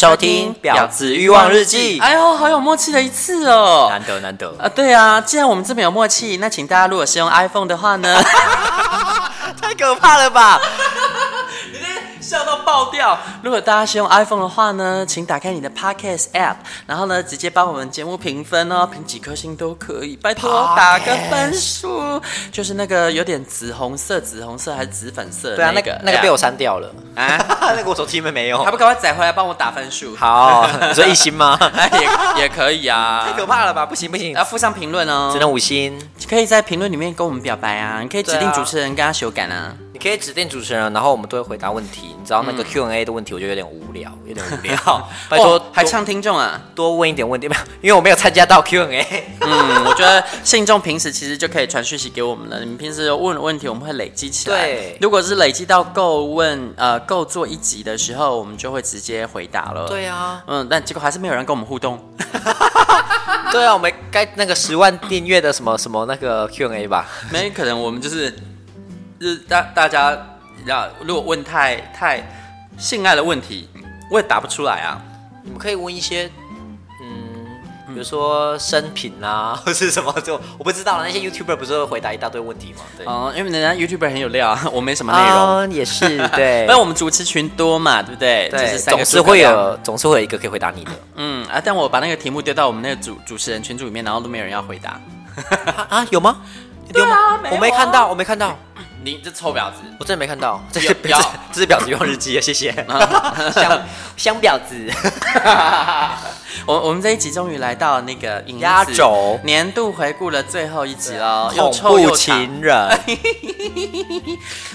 收听《婊子欲望日记》。哎呦，好有默契的一次哦！难得难得啊！对啊，既然我们这么有默契，那请大家如果是用 iPhone 的话呢？太可怕了吧！如果大家是用 iPhone 的话呢，请打开你的 Podcast App，然后呢，直接帮我们节目评分哦，评几颗星都可以，拜托打个分数。就是那个有点紫红色、紫红色还是紫粉色的、那个？对啊，那个那个被我删掉了啊，那个我手机里面没有。还不赶快载回来帮我打分数？好，你说一星吗？也也可以啊。太可怕了吧？不行不行，要附上评论哦，只能五星。可以在评论里面跟我们表白啊，你可以指定主持人跟他修改啊。可以指定主持人，然后我们都会回答问题。你知道那个 Q&A 的问题，我觉得有点无聊，有点无聊。拜托、哦，还唱听众啊，多问一点问题没有？因为我没有参加到 Q&A。嗯，我觉得信众平时其实就可以传讯息给我们了。你们平时问的问题，我们会累积起来。对，如果是累积到够问呃够做一集的时候，我们就会直接回答了。对啊，嗯，但结果还是没有人跟我们互动。对啊，我们该那个十万订阅的什么什么那个 Q&A 吧？没可能，我们就是就是大大家。要如果问太太性爱的问题，我也答不出来啊。你们可以问一些，嗯，比如说生品啊，或是什么，就我不知道了。那些 YouTuber 不是会回答一大堆问题吗？对，哦，因为人家 YouTuber 很有料，我没什么内容。哦，也是对。但我们主持群多嘛，对不对？对，就是总是会有，总是会有一个可以回答你的。嗯啊，但我把那个题目丢到我们那个主主持人群组里面，然后都没有人要回答。啊，有吗？有吗？我没看到，我没看到。你这臭婊子！我真的没看到，这是婊，这是婊子用日记啊！谢谢，香香婊子。我我们这一集终于来到那个压轴年度回顾的最后一集了，恐怖情人。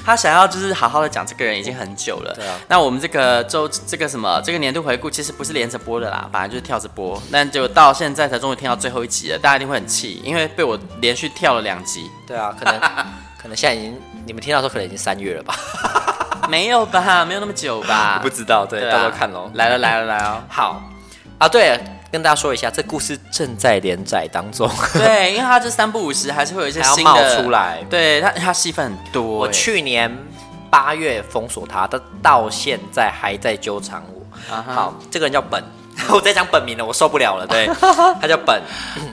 他想要就是好好的讲这个人已经很久了。对啊。那我们这个周这个什么这个年度回顾其实不是连着播的啦，本来就是跳着播，但就到现在才终于听到最后一集了，大家一定会很气，因为被我连续跳了两集。对啊，可能可能现在已经。你们听到的时候可能已经三月了吧？没有吧，没有那么久吧？不知道，对，对啊、到时候看喽。来了来了来了，好啊，对，跟大家说一下，这故事正在连载当中。对，因为它这三不五时还是会有一些新的冒出来。对，它它戏份很多。我去年八月封锁他，他到现在还在纠缠我。Uh huh. 好，这个人叫本，我在讲本名了，我受不了了。对，他叫本。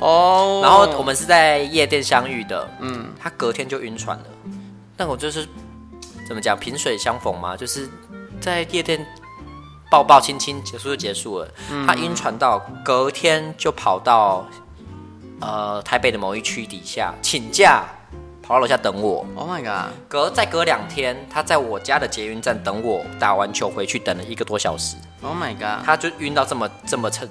哦。然后我们是在夜店相遇的。嗯。他隔天就晕船了。但我就是怎么讲，萍水相逢嘛，就是在夜店抱抱亲亲结束就结束了。嗯、他晕船到隔天就跑到呃台北的某一区底下请假，跑到楼下等我。Oh my god！隔再隔两天，他在我家的捷运站等我，打完球回去等了一个多小时。Oh my god！他就晕到这么这么程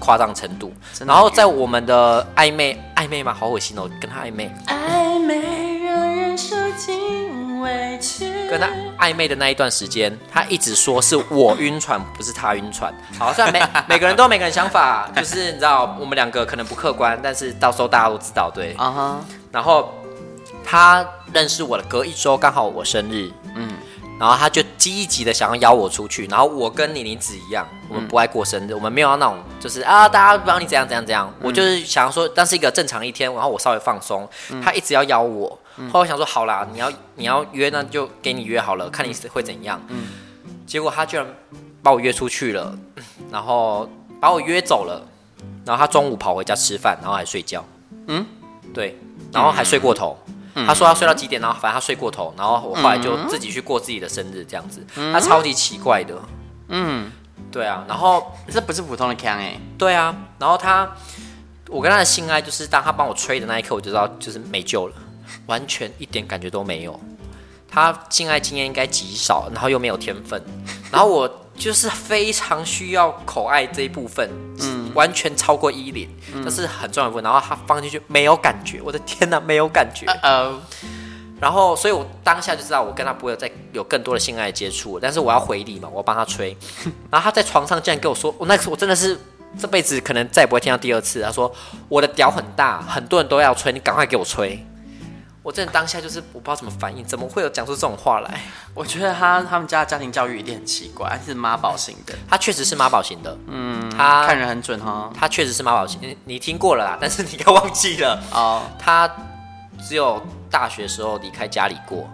夸张程度。然后在我们的暧昧暧昧嘛，好恶心哦，跟他暧昧暧昧让人受尽委屈。跟他暧昧的那一段时间，他一直说是我晕船，不是他晕船。好，虽然每 每个人都有每个人想法，就是你知道，我们两个可能不客观，但是到时候大家都知道，对。Uh huh. 然后他认识我的隔一周，刚好我生日，嗯。然后他就积极的想要邀我出去，然后我跟妮妮子一样，我们不爱过生日，嗯、我们没有要那种就是啊，大家帮你怎样怎样怎样。嗯、我就是想要说，但是一个正常一天，然后我稍微放松。嗯、他一直要邀我，后来我想说好啦，你要你要约，那就给你约好了，看你会怎样。嗯、结果他居然把我约出去了，然后把我约走了，然后他中午跑回家吃饭，然后还睡觉。嗯，对，然后还睡过头。嗯他说他睡到几点，然后反正他睡过头，然后我后来就自己去过自己的生日，这样子。他超级奇怪的，嗯，对啊，然后这不是普通的锵哎，对啊，然后他，我跟他的性爱就是当他帮我吹的那一刻，我就知道就是没救了，完全一点感觉都没有。他性爱经验应该极少，然后又没有天分，然后我就是非常需要口爱这一部分，嗯，完全超过一零，这、嗯、是很重要的部分。然后他放进去没有感觉，我的天哪，没有感觉。然后所以我当下就知道我跟他不会有再有更多的性爱接触，但是我要回礼嘛，我要帮他吹。然后他在床上竟然跟我说，我那次我真的是这辈子可能再也不会听到第二次。他说我的屌很大，很多人都要吹，你赶快给我吹。我真的当下就是我不知道怎么反应，怎么会有讲出这种话来？我觉得他他们家的家庭教育一定很奇怪，还是妈宝型的。他确实是妈宝型的，嗯，他看人很准哈。他确实是妈宝型，你你听过了啦，但是你该忘记了哦。他只有大学时候离开家里过，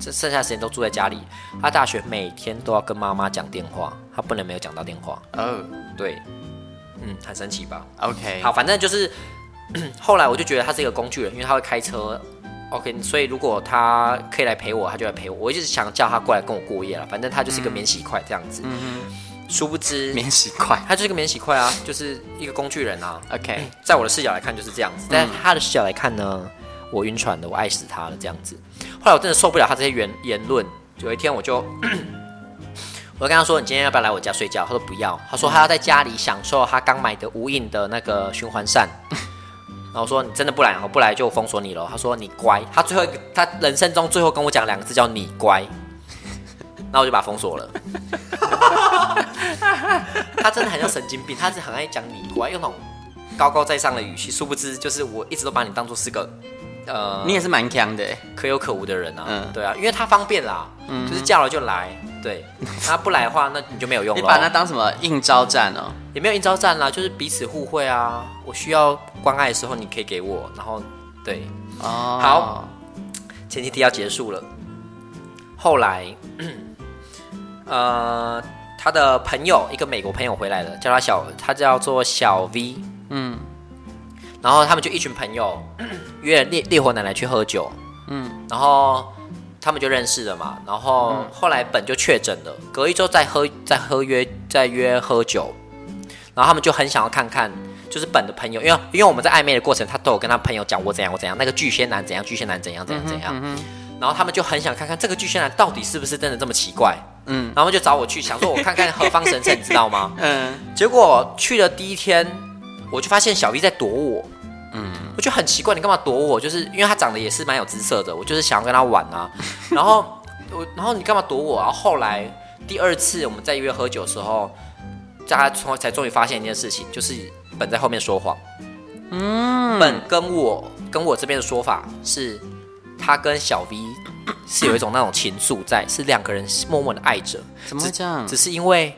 这剩下时间都住在家里。他大学每天都要跟妈妈讲电话，他不能没有讲到电话。哦，对，嗯，很神奇吧？OK，好，反正就是 后来我就觉得他是一个工具人，因为他会开车。OK，所以如果他可以来陪我，他就来陪我。我一直想叫他过来跟我过夜了，反正他就是一个免洗筷这样子。嗯，殊不知免洗筷，他就是一个免洗筷啊，就是一个工具人啊。OK，在我的视角来看就是这样子，但他的视角来看呢，我晕船了，我爱死他了这样子。后来我真的受不了他这些言言论，有一天我就，我就跟他说：“你今天要不要来我家睡觉？”他说：“不要。”他说：“他要在家里享受他刚买的无印的那个循环扇。”然后我说，你真的不来，我不来就封锁你了。他说你乖，他最后他人生中最后跟我讲两个字叫你乖，那我就把他封锁了。他真的很像神经病，他是很爱讲你乖，用那种高高在上的语气，殊不知就是我一直都把你当做是个呃，你也是蛮强的，可有可无的人啊。嗯，对啊，因为他方便啦，嗯，就是叫了就来。对，他不来的话，那你就没有用了。你把他当什么应招战哦？也没有应招战啦，就是彼此互惠啊。我需要关爱的时候，你可以给我。然后，对，哦，好，前提提要结束了。后来，呃，他的朋友一个美国朋友回来了，叫他小，他叫做小 V。嗯，然后他们就一群朋友约烈烈火奶奶去喝酒。嗯，然后。他们就认识了嘛，然后后来本就确诊了，隔一周再喝再喝约再约喝酒，然后他们就很想要看看，就是本的朋友，因为因为我们在暧昧的过程，他都有跟他朋友讲我怎样我怎样，那个巨蟹男怎样巨蟹男怎样怎样怎样，嗯然后他们就很想看看这个巨蟹男到底是不是真的这么奇怪，嗯，然后就找我去，想说我看看何方神圣，你知道吗？嗯，结果去了第一天，我就发现小 V 在躲我。嗯，我觉得很奇怪，你干嘛躲我？就是因为他长得也是蛮有姿色的，我就是想要跟他玩啊。然后我，然后你干嘛躲我？然后后来第二次我们在约喝酒的时候，大家从才终于发现一件事情，就是本在后面说谎。嗯，本跟我跟我这边的说法是，他跟小 V 是有一种那种情愫在，是两个人默默的爱着。怎么会这样？只，只是因为，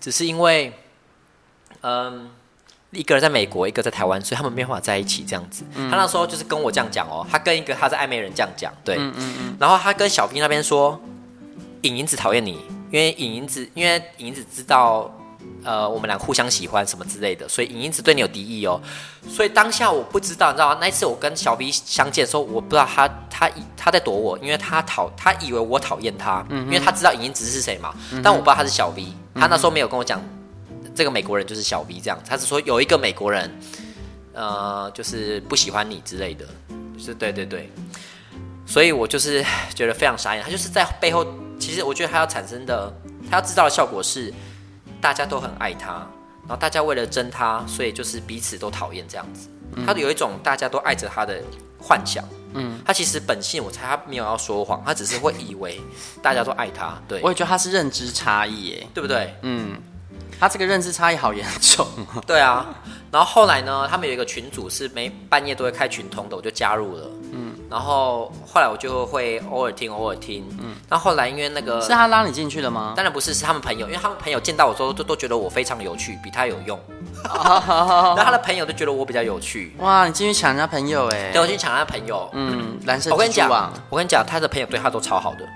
只是因为，嗯。一个人在美国，一个在台湾，所以他们没办法在一起这样子。嗯、他那时候就是跟我这样讲哦，他跟一个他在暧昧人这样讲，对，嗯嗯嗯、然后他跟小兵那边说，影影子讨厌你，因为影影子，因为影影子知道，呃，我们俩互相喜欢什么之类的，所以影影子对你有敌意哦。所以当下我不知道，你知道吗？那一次我跟小 B 相见的时候，我不知道他他他在躲我，因为他讨他以为我讨厌他，嗯、因为他知道影影子是谁嘛，嗯、但我不知道他是小 B，他那时候没有跟我讲。这个美国人就是小 V 这样，他是说有一个美国人，呃，就是不喜欢你之类的，就是对对对，所以我就是觉得非常傻眼。他就是在背后，其实我觉得他要产生的，他要制造的效果是，大家都很爱他，然后大家为了争他，所以就是彼此都讨厌这样子。他有一种大家都爱着他的幻想。嗯，他其实本性，我猜他没有要说谎，他只是会以为大家都爱他。对，我也觉得他是认知差异，哎，对不对？嗯。他这个认知差异好严重。对啊，然后后来呢，他们有一个群组是每半夜都会开群通的，我就加入了。嗯，然后后来我就会偶尔听，偶尔听。嗯，那后后来因为那个是他拉你进去的吗？当然不是，是他们朋友，因为他们朋友见到我之后都都觉得我非常有趣，比他有用。然后他的朋友都觉得我比较有趣。哇，你进去抢人家朋友哎？对，我进去抢人家朋友。嗯，蓝色。我跟你讲，我跟你讲，他的朋友对他都超好的。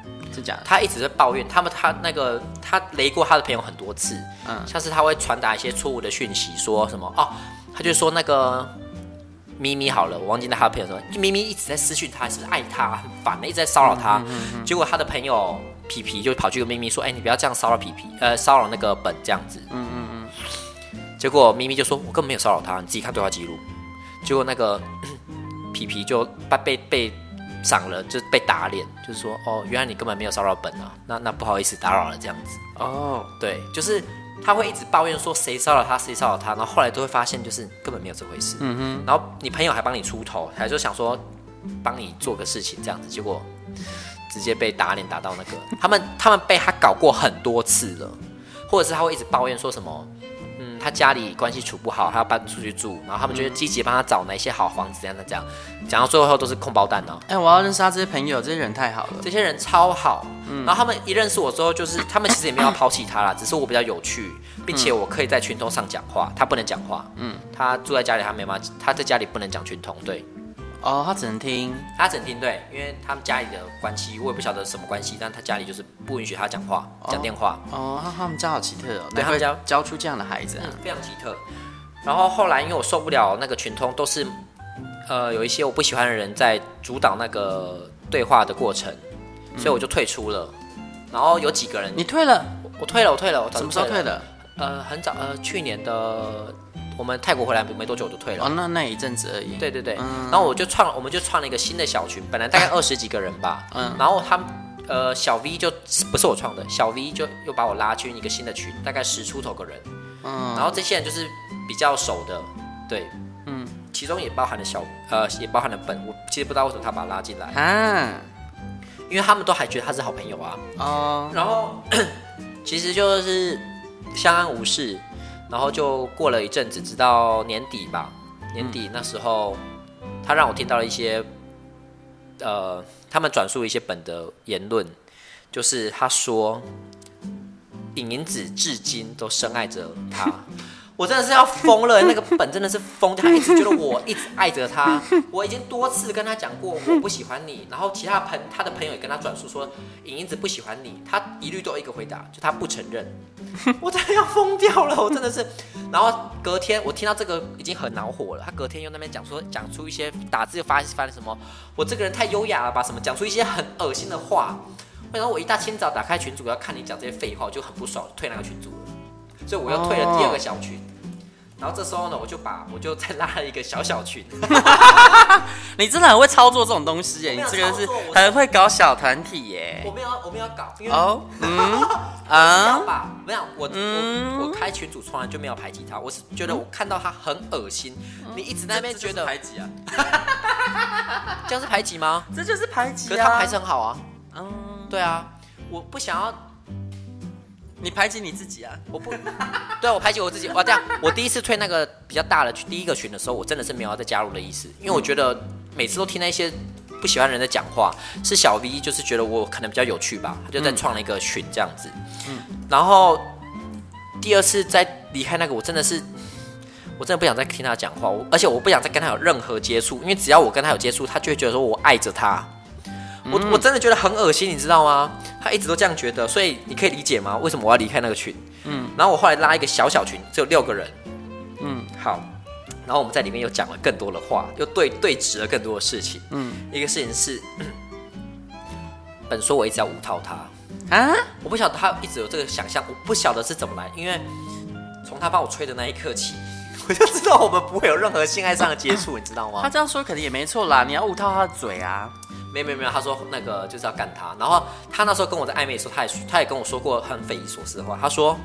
他一直在抱怨，他们他那个他雷过他的朋友很多次，嗯，像是他会传达一些错误的讯息，说什么哦，他就说那个咪咪好了，我忘记那他的朋友说咪咪一直在私讯他，是不是爱他很烦的，一直在骚扰他，嗯嗯嗯嗯，结果他的朋友皮皮就跑去跟咪咪说，哎，你不要这样骚扰皮皮，呃，骚扰那个本这样子，嗯嗯嗯，结果咪咪就说，我根本没有骚扰他，你自己看对话记录，结果那个 皮皮就被被被。长了就被打脸，就是说哦，原来你根本没有骚扰本啊，那那不好意思打扰了这样子。哦，对，就是他会一直抱怨说谁骚扰他，谁骚扰他，然后后来都会发现就是根本没有这回事。嗯哼，然后你朋友还帮你出头，还就想说帮你做个事情这样子，结果直接被打脸打到那个，他们他们被他搞过很多次了，或者是他会一直抱怨说什么。他家里关系处不好，他要搬出去住，然后他们就积极帮他找哪些好房子，这样的这样，讲到最后都是空包蛋哦。哎、欸，我要认识他这些朋友，这些人太好了，这些人超好。嗯，然后他们一认识我之后，就是他们其实也没有要抛弃他啦，只是我比较有趣，并且我可以在群通上讲话，他不能讲话。嗯，他住在家里，他没办法，他在家里不能讲群通，对。哦，他只能听，他只能听，对，因为他们家里的关系，我也不晓得什么关系，但他家里就是不允许他讲话、讲电话。哦，他他们家好奇特哦，对他们家教出这样的孩子、啊嗯，非常奇特。然后后来因为我受不了那个群通，都是呃有一些我不喜欢的人在主导那个对话的过程，所以我就退出了。然后有几个人，你退了？我，我退了，我退了，我什么时候退的？呃，很早，呃，去年的。我们泰国回来没多久就退了。哦，那那一阵子而已。对对对，嗯、然后我就创，我们就创了一个新的小群，本来大概二十几个人吧，嗯，然后他们呃小 V 就不是我创的，小 V 就又把我拉进一个新的群，大概十出头个人，嗯，然后这些人就是比较熟的，对，嗯，其中也包含了小呃也包含了本，我其实不知道为什么他把他拉进来。啊，因为他们都还觉得他是好朋友啊，哦，然后 其实就是相安无事。然后就过了一阵子，直到年底吧。年底那时候，他让我听到了一些，呃，他们转述一些本的言论，就是他说，影影子至今都深爱着他。我真的是要疯了，那个本真的是疯，他一直觉得我一直爱着他。我已经多次跟他讲过我不喜欢你，然后其他朋他的朋友也跟他转述说影影子不喜欢你，他一律都有一个回答，就他不承认。我真的要疯掉了，我真的是。然后隔天我听到这个已经很恼火了，他隔天又那边讲说讲出一些打字又发发什么，我这个人太优雅了吧什么，讲出一些很恶心的话。然后我一大清早打开群组要看你讲这些废话，我就很不爽，退那个群组了。所以我又退了第二个小群，然后这时候呢，我就把我就再拉了一个小小群。你真的很会操作这种东西耶，你这个是很会搞小团体耶。我没有，我没有搞，因为哦，嗯啊，吧，没有，我我我开群主从来就没有排挤他，我是觉得我看到他很恶心，你一直在那边觉得排挤啊，这样是排挤吗？这就是排挤，可是他排成很好啊，嗯，对啊，我不想要。你排挤你自己啊！我不，对啊，我排挤我自己。哇，这样，我第一次退那个比较大的群，第一个群的时候，我真的是没有要再加入的意思，因为我觉得每次都听那些不喜欢人在讲话，是小 V 就是觉得我可能比较有趣吧，他就在创了一个群这样子。嗯，然后第二次再离开那个，我真的是，我真的不想再听他讲话，我而且我不想再跟他有任何接触，因为只要我跟他有接触，他就会觉得说我爱着他。我我真的觉得很恶心，你知道吗？他一直都这样觉得，所以你可以理解吗？为什么我要离开那个群？嗯，然后我后来拉一个小小群，只有六个人。嗯，好，然后我们在里面又讲了更多的话，又对对峙了更多的事情。嗯，一个事情是，本说我一直要无套他啊，我不晓得他一直有这个想象，我不晓得是怎么来，因为从他帮我吹的那一刻起，我就知道我们不会有任何性爱上的接触，你知道吗？他这样说肯定也没错啦，你要捂套他的嘴啊。没有没有没有，他说那个就是要干他，然后他那时候跟我在暧昧的时候，他也他也跟我说过很匪夷所思的话，他说，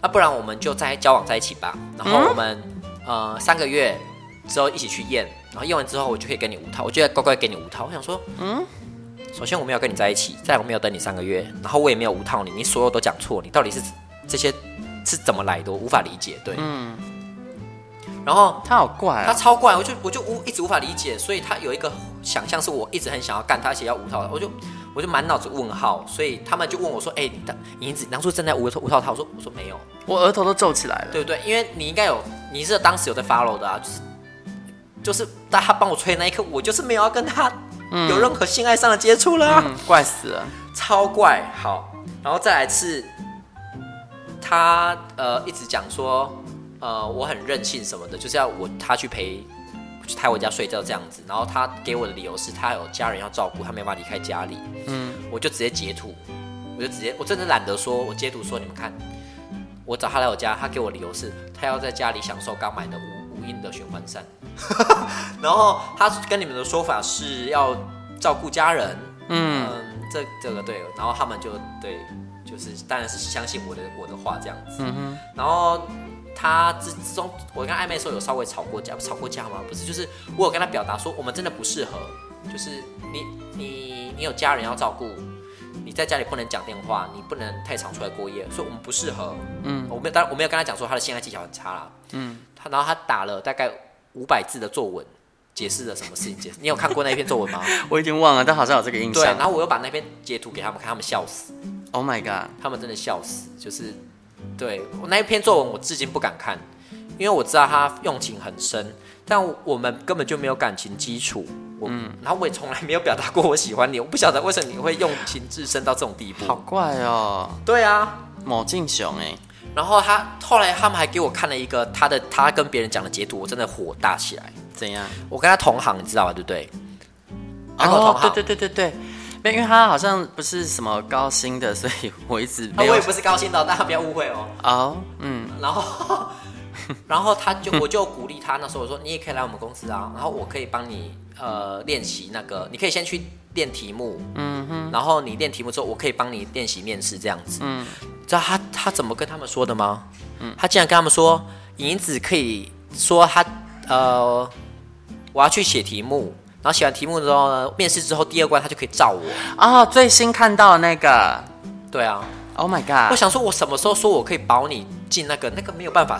那、啊、不然我们就再交往在一起吧，然后我们、嗯、呃三个月之后一起去验，然后验完之后我就可以跟你无套，我就要乖乖给你无套。我想说，嗯，首先我没有跟你在一起，再我没有等你三个月，然后我也没有无套你，你所有都讲错，你到底是这些是怎么来的？我无法理解，对，嗯。然后他好怪、哦，他超怪，我就我就无一直无法理解，所以他有一个想象是我一直很想要干他，而且要无套，我就我就满脑子问号，所以他们就问我说：“哎、欸，你的银子当初正在无无套他？”我说：“我说没有，我额头都皱起来了，对不对？因为你应该有，你是当时有在 follow 的啊，就是就是在他帮我吹那一刻，我就是没有要跟他有任何性爱上的接触了、啊嗯嗯，怪死了，超怪。好，然后再来次，他呃一直讲说。呃，我很任性什么的，就是要我他去陪，去抬我家睡觉这样子。然后他给我的理由是他有家人要照顾，他没办法离开家里。嗯，我就直接截图，我就直接，我真的懒得说，我截图说你们看，我找他来我家，他给我理由是他要在家里享受刚买的无无印的循环扇。然后他跟你们的说法是要照顾家人，嗯，嗯，这这个对，然后他们就对，就是当然是相信我的我的话这样子。嗯哼，然后。他之之中，我跟暧昧的时候有稍微吵过架，吵过架吗？不是，就是我有跟他表达说，我们真的不适合。就是你你你有家人要照顾，你在家里不能讲电话，你不能太常出来过夜，所以我们不适合。嗯，我没有，当然我没有跟他讲说他的性爱技巧很差啦。嗯，他然后他打了大概五百字的作文，解释了什么事情。解释，你有看过那一篇作文吗？我已经忘了，但好像有这个印象。对，然后我又把那篇截图给他们看，他们笑死。Oh my god，他们真的笑死，就是。对，我那一篇作文，我至今不敢看，因为我知道他用情很深，但我们根本就没有感情基础。我，嗯，然后我也从来没有表达过我喜欢你，我不晓得为什么你会用情至深到这种地步。好怪哦。对啊，某敬雄哎。然后他后来他们还给我看了一个他的他跟别人讲的截图，我真的火大起来。怎样？我跟他同行，你知道吧？对不对？哦，对对对对对。因为他好像不是什么高薪的，所以我一直没有。我也不是高薪的，大家不要误会哦。哦，嗯，然后，然后他就我就鼓励他，那时候我说你也可以来我们公司啊，然后我可以帮你呃练习那个，你可以先去练题目，嗯哼，然后你练题目之后，我可以帮你练习面试这样子，嗯，知道他他怎么跟他们说的吗？嗯，他竟然跟他们说，银子可以说他呃，我要去写题目。然后写完题目之后呢，面试之后第二关他就可以照我啊、哦！最新看到的那个，对啊，Oh my god！我想说，我什么时候说我可以保你进那个？那个没有办法，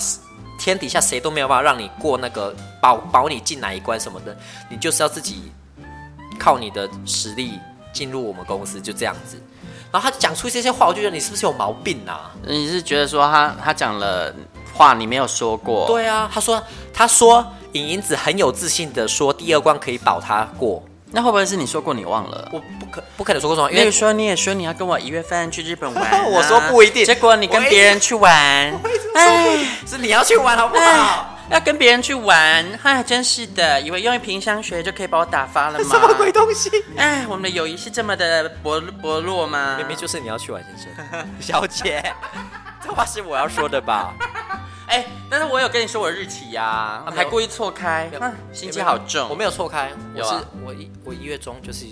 天底下谁都没有办法让你过那个保保你进哪一关什么的，你就是要自己靠你的实力进入我们公司，就这样子。然后他讲出这些话，我就觉得你是不是有毛病啊？你是觉得说他他讲了话你没有说过？对啊，他说他说。尹银子很有自信的说：“第二关可以保他过。”那会不会是你说过你忘了？我不可不可能说过什么？因为说你也说你要跟我一月份去日本玩，啊，我说不一定。结果你跟别人去玩，哎，是你要去玩好不好？要跟别人去玩，哎，真是的，以为用一瓶香水就可以把我打发了吗？什么鬼东西？哎，我们的友谊是这么的薄薄弱吗？明明就是你要去玩，先生，小姐，这话是我要说的吧？哎、欸，但是我有跟你说我的日期呀、还故意错开，心机好重。我没有错开，有啊，我一我一月中就是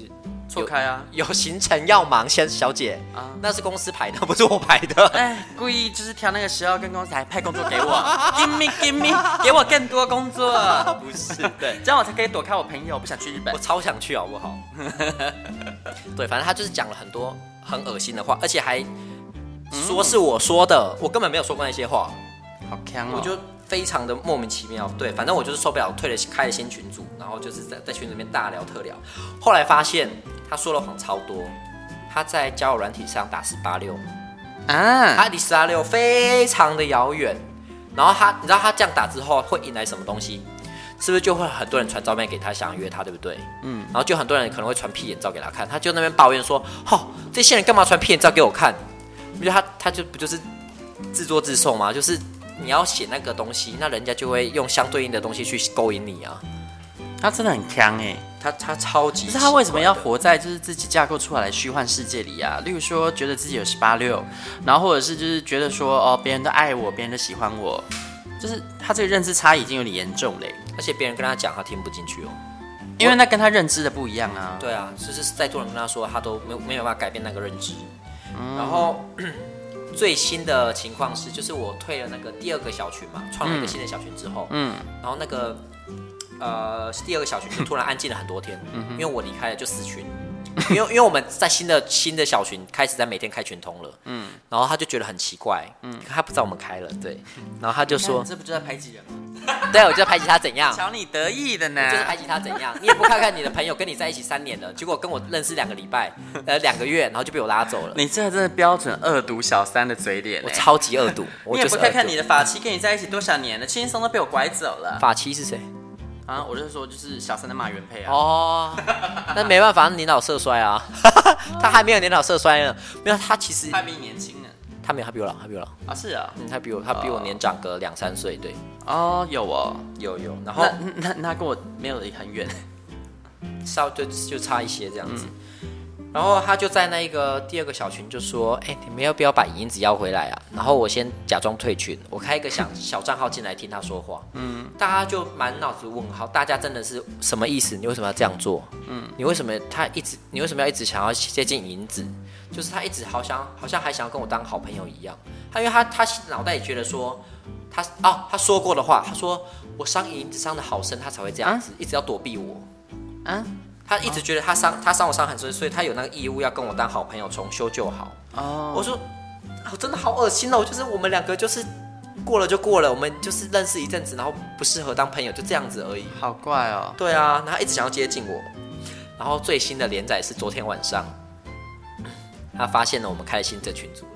错开啊，有行程要忙，先小姐。啊，那是公司排的，不是我排的。哎、欸，故意就是挑那个时候跟公司还派工作给我，give me give me，给我更多工作，不是，对，这样我才可以躲开我朋友，不想去日本。我超想去，好不好？对，反正他就是讲了很多很恶心的话，而且还说是我说的，嗯、我根本没有说过那些话。好强哦！我就非常的莫名其妙，对，反正我就是受不了，退了，开了新群组，然后就是在在群里面大聊特聊。后来发现他说了谎超多，他在交友软体上打十八六啊，他离十八六非常的遥远。然后他，你知道他这样打之后会引来什么东西？是不是就会很多人传照片给他，想约他，对不对？嗯。然后就很多人可能会传屁眼照给他看，他就那边抱怨说：“吼，这些人干嘛传屁眼照给我看？”不就他他就不就是自作自受吗？就是。你要写那个东西，那人家就会用相对应的东西去勾引你啊。他真的很强哎，他他超级。可是他为什么要活在就是自己架构出来的虚幻世界里啊？例如说，觉得自己有十八六，然后或者是就是觉得说哦，别人都爱我，别人都喜欢我，就是他这个认知差异已经有点严重嘞。而且别人跟他讲，他听不进去哦，因为那跟他认知的不一样啊。对啊，就是再多人跟他说，他都没有没有办法改变那个认知。嗯、然后。最新的情况是，就是我退了那个第二个小群嘛，创了一个新的小群之后，嗯，然后那个呃第二个小群就突然安静了很多天，嗯，因为我离开了就死群，因为因为我们在新的新的小群开始在每天开群通了，嗯，然后他就觉得很奇怪，嗯，他不知道我们开了，对，然后他就说，这不就在排挤人吗？对，我就在排挤他怎样？瞧你得意的呢，就是排挤他怎样？你也不看看你的朋友跟你在一起三年了，结果跟我认识两个礼拜，呃，两个月，然后就被我拉走了。你这真的标准恶毒小三的嘴脸，我超级恶毒。你也不看看你的法妻跟你在一起多少年了，轻松都被我拐走了。法妻是谁？啊，我就是说，就是小三的骂原配啊。哦，那没办法，年老色衰啊，他还没有年老色衰呢，没有，他其实他比你年轻呢。他没有，他比我老，他比我老。啊，是啊，嗯，他比我，他比我年长个两三岁，对，哦，有哦，有有，然后那那跟我没有离很远，稍就就差一些这样子，然后他就在那一个第二个小群就说：“哎，你们要不要把银子要回来啊？”然后我先假装退群，我开一个小小账号进来听他说话。嗯，大家就满脑子问号，大家真的是什么意思？你为什么要这样做？嗯，你为什么他一直你为什么要一直想要接近银子？就是他一直好像好像还想要跟我当好朋友一样。他因为他他脑袋里觉得说他哦他说过的话，他说我伤银子伤的好深，他才会这样子，一直要躲避我。嗯。他一直觉得他伤他伤我伤很深，所以他有那个义务要跟我当好朋友，重修旧好。哦，我说，我真的好恶心哦！就是我们两个就是过了就过了，我们就是认识一阵子，然后不适合当朋友，就这样子而已。好怪哦。对啊，然后一直想要接近我。然后最新的连载是昨天晚上，他发现了我们开了新的群组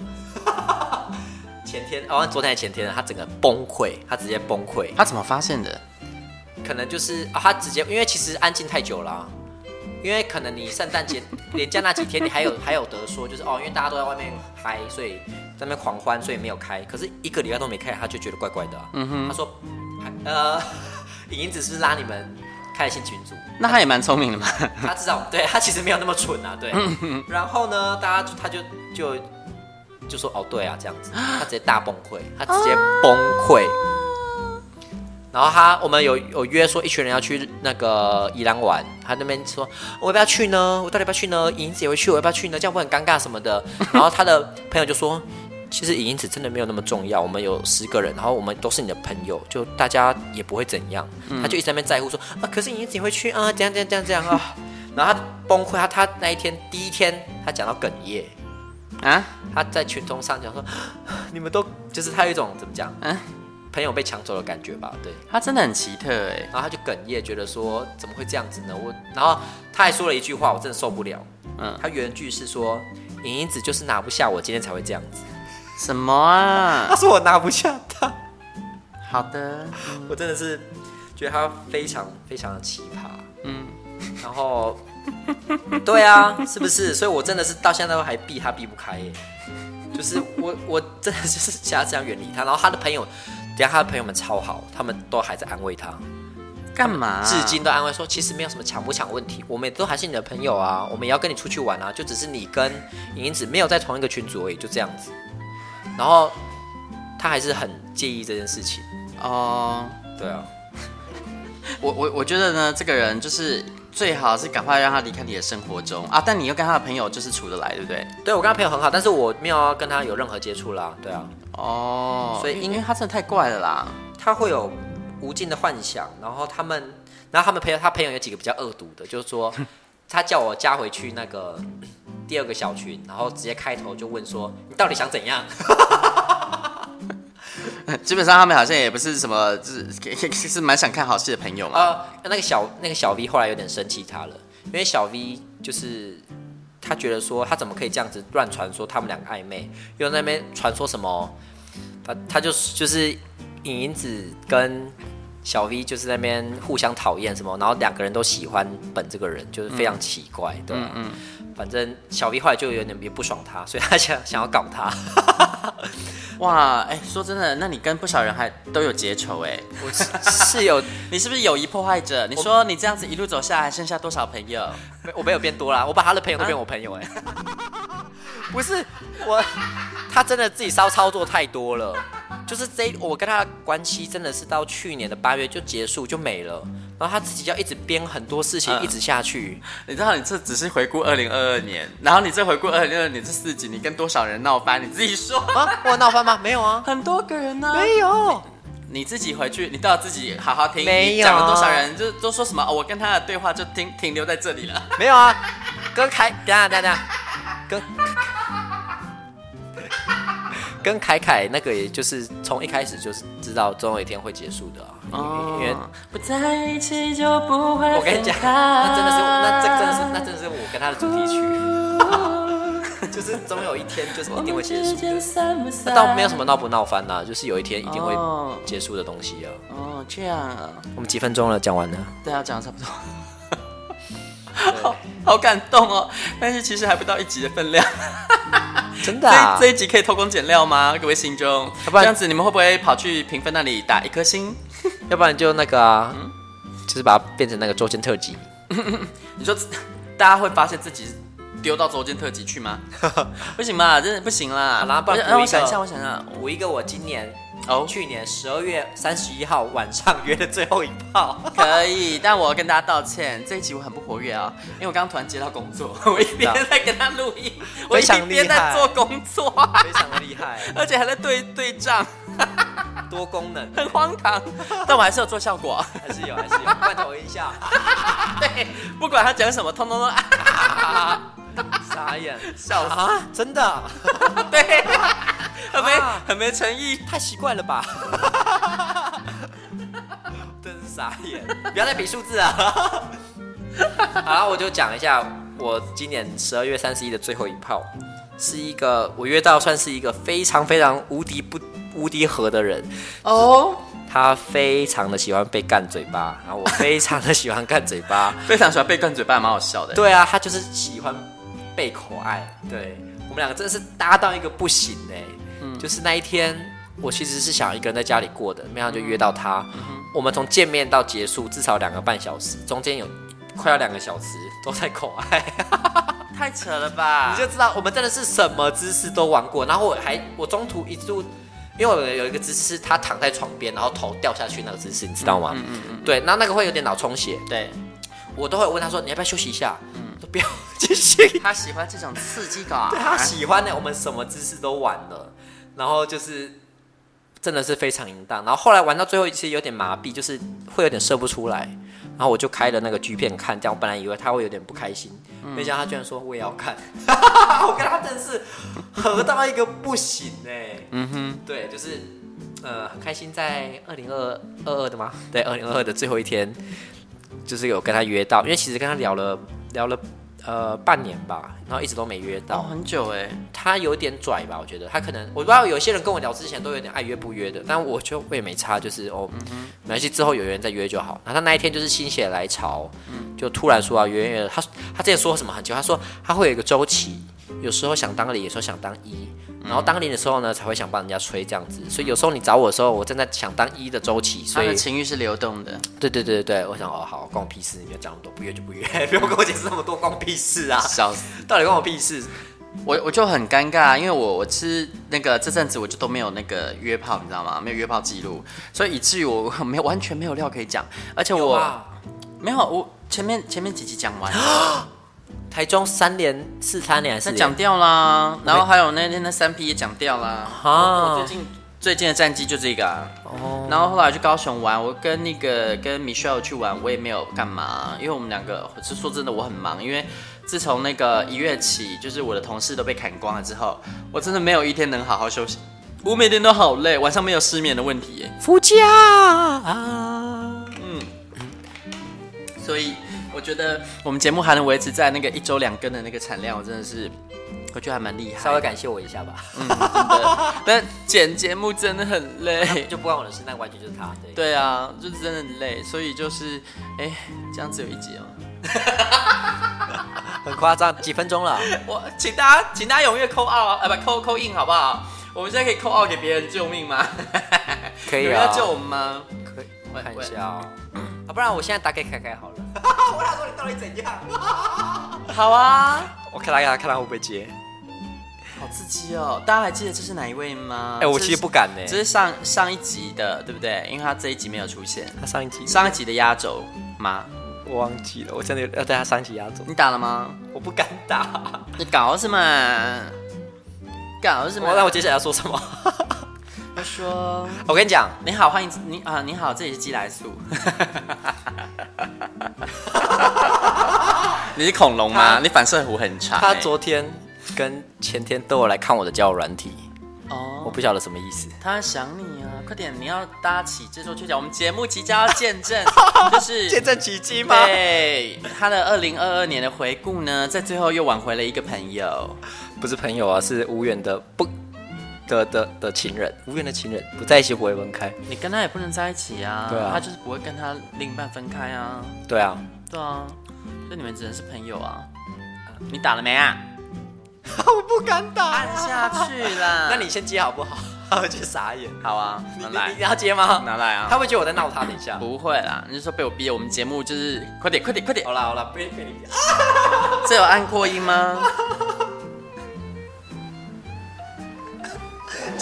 了。前天哦，昨天还前天，他整个崩溃，他直接崩溃。他怎么发现的？可能就是啊，他直接因为其实安静太久了啊。因为可能你圣诞节连假那几天，你还有还有得说，就是哦，因为大家都在外面嗨，所以在那边狂欢，所以没有开。可是一个礼拜都没开，他就觉得怪怪的、啊。嗯哼，他说，呃，影子是是拉你们开了新群组？那他也蛮聪明的嘛。他知道，对他其实没有那么蠢啊，对。然后呢，大家就他就就就说哦，对啊，这样子，他直接大崩溃，他直接崩溃。然后他，我们有有约说一群人要去那个宜兰玩，他那边说我要不要去呢？我到底要不要去呢？影子也会去，我要不要去呢？这样会很尴尬什么的。然后他的朋友就说，其实影子真的没有那么重要，我们有十个人，然后我们都是你的朋友，就大家也不会怎样。他就一直在那边在乎说啊，可是影子也会去啊，这样这样这样这样啊。然后他崩溃，他他那一天第一天他讲到哽咽啊，他在群中上讲说，你们都就是他有一种怎么讲啊？朋友被抢走的感觉吧，对，他真的很奇特哎，然后他就哽咽，觉得说怎么会这样子呢？我，然后他还说了一句话，我真的受不了。嗯，他原句是说，影影子就是拿不下我，今天才会这样子。什么啊？他说我拿不下他。好的，嗯、我真的是觉得他非常非常的奇葩。嗯，然后，对啊，是不是？所以我真的是到现在都还避他避不开耶。就是我我真的就是想要这样远离他，然后他的朋友。等下他的朋友们超好，他们都还在安慰他，干嘛、啊？至今都安慰说，其实没有什么抢不抢问题，我们也都还是你的朋友啊，我们也要跟你出去玩啊，就只是你跟影影子没有在同一个群组而已，就这样子。然后他还是很介意这件事情哦。Uh, 对啊，我我我觉得呢，这个人就是最好是赶快让他离开你的生活中啊，但你又跟他的朋友就是处得来，对不对？对，我跟他朋友很好，但是我没有要跟他有任何接触啦，对啊。哦，所以因为他真的太怪了啦，他会有无尽的幻想，然后他们，然后他们朋友，他朋友有几个比较恶毒的，就是说，他叫我加回去那个第二个小群，然后直接开头就问说，你到底想怎样？基本上他们好像也不是什么，就是 是蛮想看好戏的朋友嘛。呃，那个小那个小 V 后来有点生气他了，因为小 V 就是。他觉得说，他怎么可以这样子乱传说他们两个暧昧？又在那边传说什么？他他就就是影子跟小 V 就是在那边互相讨厌什么，然后两个人都喜欢本这个人，就是非常奇怪，对吧？嗯，嗯，反正小 V 后来就有点也不爽他，所以他想 想要搞他。哇，哎、欸，说真的，那你跟不少人还都有结仇哎？我是，是有，你是不是友谊破坏者？你说你这样子一路走下来，剩下多少朋友？我没有变多啦，我把他的朋友都变我朋友哎。啊、不是我，他真的自己骚操作太多了。就是这，我跟他的关系真的是到去年的八月就结束就没了，然后他自己要一直编很多事情一直下去。嗯、你知道，你这只是回顾二零二二年，然后你再回顾二零二二年这四集，你跟多少人闹翻？你自己说啊？我闹翻吗？没有啊，很多个人呢、啊，没有你。你自己回去，你都要自己好好听。没有讲了多少人，就都说什么？哦，我跟他的对话就停停留在这里了。没有啊，跟凯，等下等下等下，跟。跟凯凯那个，也就是从一开始就是知道总有一天会结束的啊，哦、因为不在一起就不会。我跟你讲，那真的是，那这真的是，那真的是我跟他的主题曲，就是总有一天就是一定会结束的。那倒没有什么闹不闹翻呐、啊，就是有一天一定会结束的东西啊。哦，这样啊。我们几分钟了，讲完了。对啊，讲的差不多。好好感动哦，但是其实还不到一集的分量。真的、啊这，这一集可以偷工减料吗？各位心中，要不然这样子你们会不会跑去评分那里打一颗星？要不然就那个啊，嗯、就是把它变成那个周间特辑。你说大家会发现自己丢到周间特辑去吗？不行吧，真的不行啦。好啦，不然让我想一下，我想一下，补一个我今年。哦，去年十二月三十一号晚上约的最后一炮，可以，但我要跟大家道歉，这一集我很不活跃啊，因为我刚刚突然接到工作，我一边在跟他录音，我一边在做工作，非常的厉害，而且还在对对账，多功能，很荒唐，但我还是有做效果，还是有，还是有，罐头一下，对，不管他讲什么，通通都傻眼，笑死，啊，真的，对。很没很没诚意，太奇怪了吧？真是傻眼！不要再比数字啊！好了，我就讲一下我今年十二月三十一的最后一炮，是一个我约到算是一个非常非常无敌不无敌合的人哦。他非常的喜欢被干嘴巴，然后我非常的喜欢干嘴巴，非常喜欢被干嘴巴，蛮好笑的。对啊，他就是喜欢被口爱，对我们两个真的是搭到一个不行哎。就是那一天，我其实是想一个人在家里过的，没想到就约到他。嗯、我们从见面到结束至少两个半小时，中间有快要两个小时都在口爱，太扯了吧？你就知道我们真的是什么姿势都玩过。然后我还我中途一度，因为我有一个姿势是他躺在床边，然后头掉下去那个姿势，你知道吗？嗯嗯嗯。对，那那个会有点脑充血。对，我都会问他说：“你要不要休息一下？”嗯，都不要继续。他喜欢这种刺激感，对他喜欢的，我们什么姿势都玩了。然后就是真的是非常淫荡，然后后来玩到最后一次有点麻痹，就是会有点射不出来，然后我就开了那个 G 片看，这样我本来以为他会有点不开心，没想到他居然说我也要看，我跟他真的是合到一个不行哎，嗯哼，对，就是呃很开心在二零二二的吗？对，二零二二的最后一天，就是有跟他约到，因为其实跟他聊了聊了。呃，半年吧，然后一直都没约到，哦、很久哎。他有点拽吧，我觉得他可能，我不知道有些人跟我聊之前都有点爱约不约的，但我就我也没差，就是哦，嗯、没关系，之后有缘再约就好。然后他那一天就是心血来潮，嗯、就突然说要约约。他他之前说什么很久，他说他会有一个周期。有时候想当零，有时候想当一，然后当零的时候呢，才会想帮人家吹这样子。所以有时候你找我的时候，我正在想当一的周期。所以情欲是流动的。对对对对，我想哦好，关我屁事，你不要讲那么多，不约就不约，不用跟我解释那么多，关我屁事啊！笑死，到底关我屁事？我我就很尴尬，因为我我吃那个这阵子我就都没有那个约炮，你知道吗？没有约炮记录，所以以至于我没有完全没有料可以讲，而且我没有我前面前面几集讲完了。台中三连四三连是讲掉啦，然后还有那天那三 P 也讲掉啦。我最近最近的战绩就这个啊。哦。然后后来去高雄玩，我跟那个跟 Michelle 去玩，我也没有干嘛，因为我们两个是说真的我很忙，因为自从那个一月起，就是我的同事都被砍光了之后，我真的没有一天能好好休息，我每天都好累，晚上没有失眠的问题耶。夫家啊，嗯，所以。我觉得我们节目还能维持在那个一周两更的那个产量，我真的是，我觉得还蛮厉害。稍微感谢我一下吧。嗯，真的。但剪节目真的很累，就不关我的事，那完全就是他。对。对啊，就是真的很累，所以就是，哎，这样子有一集哦。很夸张，几分钟了。我请大家，请大家踊跃 call out 啊，不 call call in 好不好？我们现在可以 call out 给别人救命吗？可以啊。有人要救我们吗？我看一下哦。啊，不然我现在打给凯凯好了。我想说你到底怎样？好啊，我看他看他看他会不会接。好刺激哦！大家还记得这是哪一位吗？哎，我其实不敢呢。这是上上一集的，对不对？因为他这一集没有出现。他上一集上一集的压轴吗？我忘记了，我真的要带他上一集压轴。你打了吗？我不敢打。你搞什么？搞什么？那我接下来要说什么？他说：“我跟你讲，你好，欢迎你啊，你好，这里是鸡来素。你是恐龙吗？你反射弧很长。他昨天跟前天都有来看我的交友软体。哦，我不晓得什么意思。他想你啊，快点，你要搭起这座鹊桥。我们节目即将要见证，就是见证奇迹吗？对，他的二零二二年的回顾呢，在最后又挽回了一个朋友，不是朋友啊，是无缘的不。”的的的情人，无缘的情人，不在一起不会分开。你跟他也不能在一起啊。对啊，他就是不会跟他另一半分开啊。对啊，对啊，所以你们只能是朋友啊。你打了没啊？我不敢打，按下去了。那你先接好不好？他会去傻眼。好啊，拿来你，你要接吗？拿来啊！他会觉得我在闹他，等一下。不会啦，你就说被我逼，我们节目就是快点快点快点。好啦好啦，被被你。这有按扩音吗？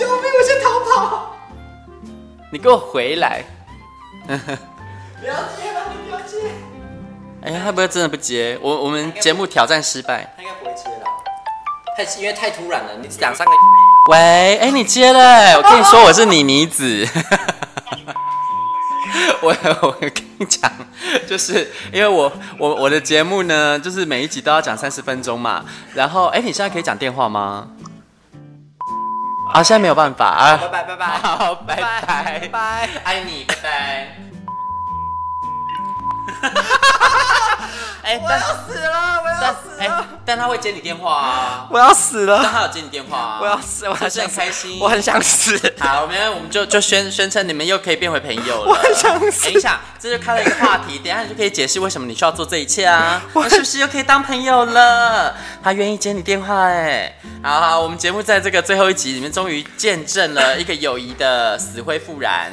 救命！我先逃跑。你给我回来！不要接了，你不要接。哎呀，他不会真的不接？我我们节目挑战失败。他应该不会接了，太因为太突然了。你两三个。喂，哎，你接了？我跟你说，我是你妮子。我我跟你讲，就是因为我我我的节目呢，就是每一集都要讲三十分钟嘛。然后，哎，你现在可以讲电话吗？啊，现在没有办法啊。拜拜拜拜，好，拜拜拜拜，爱你，拜拜。哎，我要死了，我要死了。但他会接你电话啊。我要死了。但他有接你电话啊。我要死，我很很开心，我很想死。好，没有，我们就就宣宣称你们又可以变回朋友了。我很想死。等一下，这就开了一个话题，等一下你就可以解释为什么你需要做这一切啊。我是不是又可以当朋友了？他愿意接你电话哎。好好，我们节目在这个最后一集里面，终于见证了一个友谊的死灰复燃。